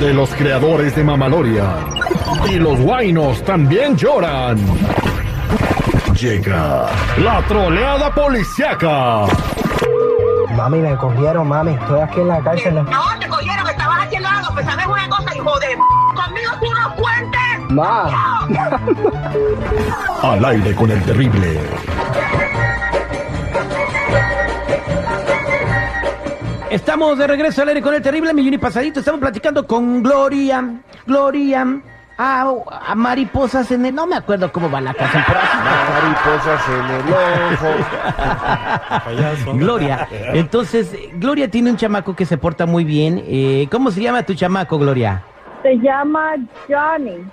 de los creadores de Mamaloria. Y los guainos también lloran. Llega la troleada policiaca. Mami, me cogieron, mami. Estoy aquí en la cárcel. No, te cogieron, estabas haciendo algo, pues sabes una cosa, hijo de... Conmigo tú no cuentes. Ma. Al aire con el terrible. Estamos de regreso al aire con el terrible millón y pasadito. Estamos platicando con Gloria. Gloria. A, a mariposas en el. No me acuerdo cómo va la canción, pero así Mariposas en el ojo. Gloria. Entonces, Gloria tiene un chamaco que se porta muy bien. Eh, ¿Cómo se llama tu chamaco, Gloria? Se llama Johnny.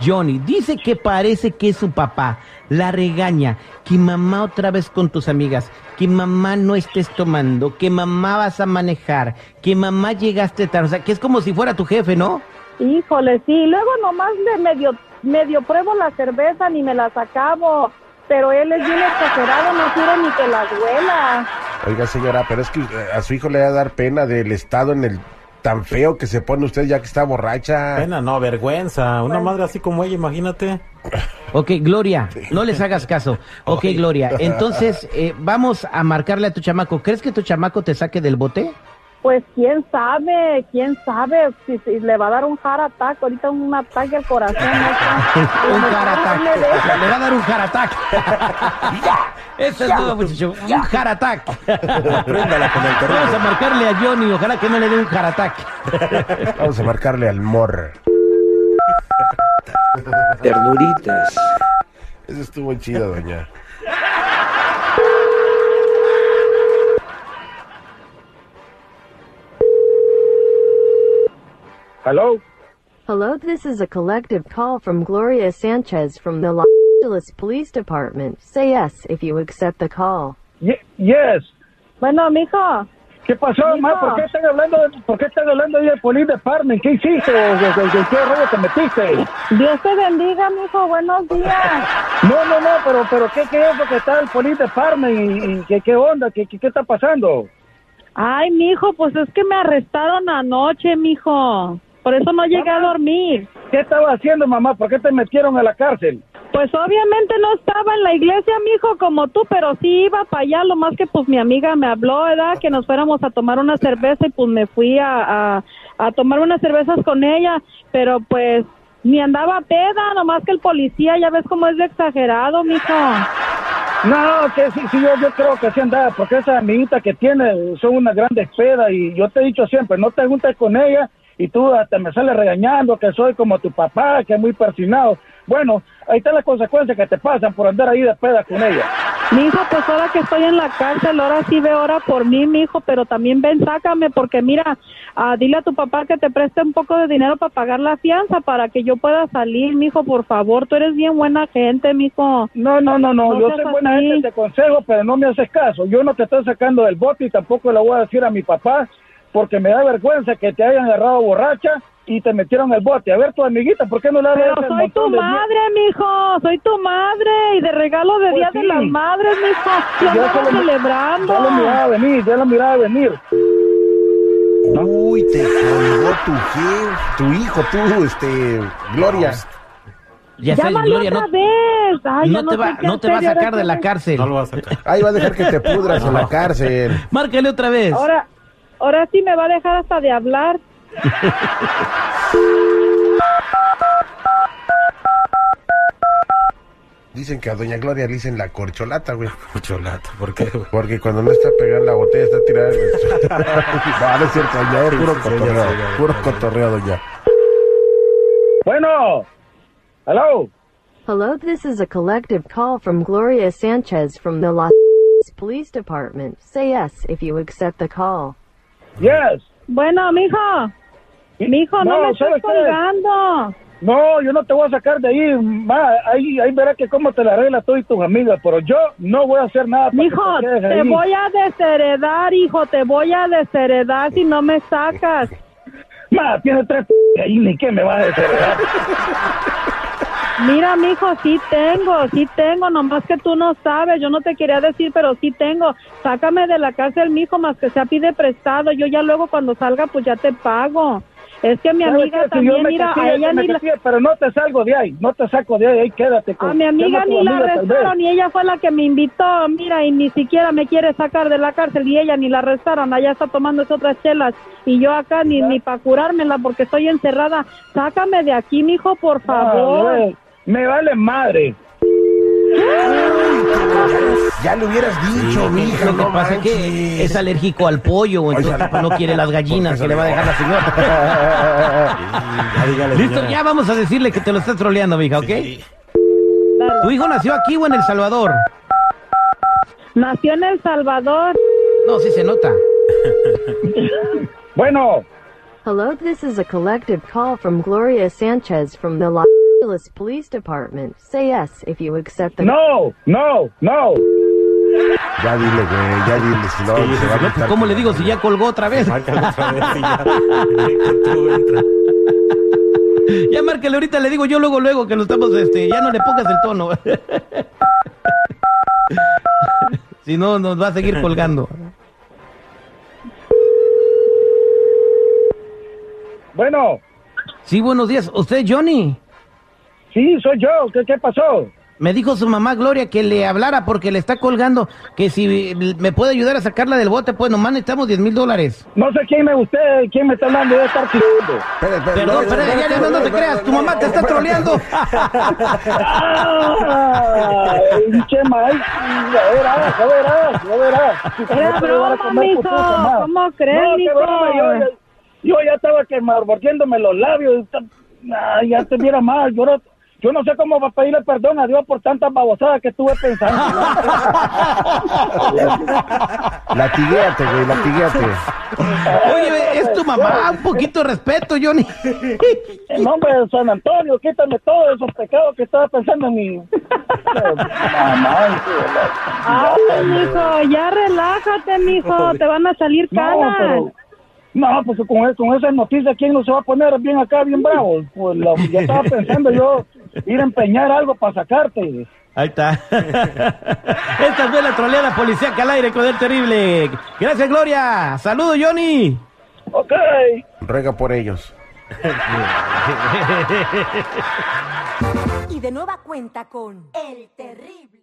Johnny. Dice que parece que es su papá. La regaña. Que mamá otra vez con tus amigas. Que mamá no estés tomando. Que mamá vas a manejar. Que mamá llegaste tarde. O sea, que es como si fuera tu jefe, ¿no? Híjole, sí. Luego nomás le medio, medio pruebo la cerveza ni me la acabo. Pero él es bien exagerado, no quiere ni que la huela. Oiga, señora, pero es que eh, a su hijo le va a dar pena del estado en el tan feo que se pone usted ya que está borracha. Pena, no, vergüenza. Una madre así como ella, imagínate. Ok, Gloria, no les hagas caso. Ok, Gloria, entonces eh, vamos a marcarle a tu chamaco. ¿Crees que tu chamaco te saque del bote? Pues quién sabe, quién sabe si, si le va a dar un heart attack, ahorita un ataque al corazón. ¿no? un heart attack. Le va a dar un heart attack. Eso es todo, muchacho. Un heart attack. Apréndala con el Vamos a marcarle a Johnny, ojalá que no le dé un heart attack. Vamos a marcarle al mor. Ternuritas. Eso estuvo chido, doña. Hello. Hello, this is a collective call from Gloria Sanchez from the Los Angeles Police Department. Say yes if you accept the call. Ye- yes. Bueno, mijo, ¿Qué pasó, Mijo. ma? ¿Por qué están hablando, por qué están hablando ahí del Police Department? ¿Qué hiciste? ¿O de- de- de ¿Qué rollo te metiste? Dios te bendiga, mijo, buenos días. No, no, no, pero, pero ¿qué, qué es lo que está el Police Department? ¿Y, y qué, qué onda? ¿Qué, qué, qué está pasando? Ay, mijo, pues es que me arrestaron anoche, mijo. Por eso no llegué a dormir. ¿Qué estaba haciendo, mamá? ¿Por qué te metieron a la cárcel? Pues obviamente no estaba en la iglesia, mijo, como tú, pero sí iba para allá, lo más que pues mi amiga me habló, ¿verdad? Que nos fuéramos a tomar una cerveza y pues me fui a, a, a tomar unas cervezas con ella, pero pues ni andaba peda, nomás que el policía, ya ves cómo es de exagerado, mijo. No, que sí, sí, yo, yo creo que sí andaba, porque esa amiguita que tiene son una gran despeda y yo te he dicho siempre, no te juntes con ella y tú hasta me sales regañando que soy como tu papá, que es muy persinado. Bueno, ahí está la consecuencia que te pasan por andar ahí de peda con ella. Mijo, pues ahora que estoy en la cárcel, ahora sí ve ahora por mí, mijo, pero también ven, sácame, porque mira, ah, dile a tu papá que te preste un poco de dinero para pagar la fianza, para que yo pueda salir, mijo, por favor, tú eres bien buena gente, mijo. No, no, no, no, No yo soy buena así. gente, te aconsejo, pero no me haces caso. Yo no te estoy sacando del bote y tampoco le voy a decir a mi papá, porque me da vergüenza que te hayan agarrado borracha y te metieron el bote. A ver, tu amiguita, ¿por qué no le Pero soy tu de- madre, mijo, soy tu madre, y de regalo de Pues Día sí. de las Madres, mijo, lo Ya lo- celebrando. Ya lo miraba venir, ya lo miraba venir. Uy, te colgó tu jefe, tu hijo, tú, este, Gloria. Ya sé, Llámale Gloria, otra no, vez. Ay, ya no te va, no te va a sacar de la cárcel. No lo va a sacar. Ahí va a dejar que te pudras en la cárcel. Márcale otra vez. Ahora, ahora sí me va a dejar hasta de hablar. Dicen que a Doña Gloria le dicen la corcholata, güey. Corcholata, ¿por qué, güey? Porque cuando no está pegada la botella, está tirada no, no es cierto, doña, es puro cotorreo, ya ya, puro ya, ya. cotorreo, doña. Bueno, hello. Hello, this is a collective call from Gloria Sanchez from the Los Angeles Police Department. Say yes if you accept the call. Yes. Bueno, mijo, mijo, no, No, me estés ¿sabes qué? colgando. No, yo no te voy a sacar de ahí, ma, ahí, ahí verás que cómo te la arreglas tú y tus amigas, pero yo no voy a hacer nada para Mijo, que te voy a desheredar, hijo, te voy a desheredar si no me sacas. Ma, tiene tres p ahí, ni qué me vas a desheredar. Mira, mijo, sí tengo, sí tengo, nomás que tú no sabes, yo no te quería decir, pero sí tengo. Sácame de la cárcel, mijo, más que sea pide prestado, yo ya luego cuando salga pues ya te pago. Es que mi ¿Sabes amiga? Si también, me mira, a ella ni la, Pero no te salgo de ahí, no te saco de ahí, ahí quédate con a mi amiga ni la arrestaron y ella fue la que me invitó, mira, y ni siquiera me quiere sacar de la cárcel y ella ni la arrestaron, allá está tomándose otras chelas y yo acá ni, ni para curármela porque estoy encerrada. Sácame de aquí, mijo, por favor. Me vale madre. Ya le hubieras dicho, mija. Lo que no pasa es que es alérgico al pollo, entonces no quiere las gallinas que le va a dejar la señora. Ya Listo, señora. ya vamos a decirle que te lo estás troleando, mija, ¿ok? Sí. ¿Tu hijo nació aquí o en El Salvador? Nació en El Salvador. No, sí se nota. Bueno, Hello, this is a collective call from Gloria Sanchez from the Angeles Police Department. Say yes if you accept the no, no, no. Ya dile, güey, ya dile, si no, Sí, se va a sí, quitar ¿Cómo le digo si ya colgó otra vez? Márcale otra vez y ya. Ya márcale ahorita, le digo yo luego, luego que lo estamos, este, ya no le pongas el tono. si no, nos va a seguir colgando. Bueno, Sí, buenos días. ¿Usted, Johnny? Sí, soy yo. ¿Qué, qué pasó? Me dijo su mamá Gloria que le hablara porque le está colgando, que si me puede ayudar a sacarla del bote, pues nomás necesitamos 10 mil dólares. No sé quién me usted, quién me está hablando de estar espera, Perdón, no, pero espera, ya, ya, no, no te creas, tu mamá te está troleando. ¡Ay, pinche maíz! Ya verás, ya verás, ya verás. Era broma, mijo. ¿Cómo crees, yo, ya- yo ya estaba que mordiéndome los labios. está- Ay, ya te viera mal. Yo no, yo no sé cómo va a pedirle perdón a Dios por tantas babosadas que estuve pensando. Latiguéate, güey, latiguéate. Oye, es tu mamá, un poquito de respeto, Johnny. En nombre de San Antonio, quítame todos esos pecados que estaba pensando en la- Ay, mijo, ya relájate, mijo, te van a salir No, canas. pero... No, pues con, con esas noticias, ¿quién no se va a poner bien acá, bien bravo? Pues lo, ya estaba pensando yo ir a empeñar algo para sacarte. Ahí está. Esta fue la troleada policía al aire con el terrible. Gracias, Gloria. Saludos, Johnny. Ok. Ruega por ellos. Y de nueva cuenta con El Terrible.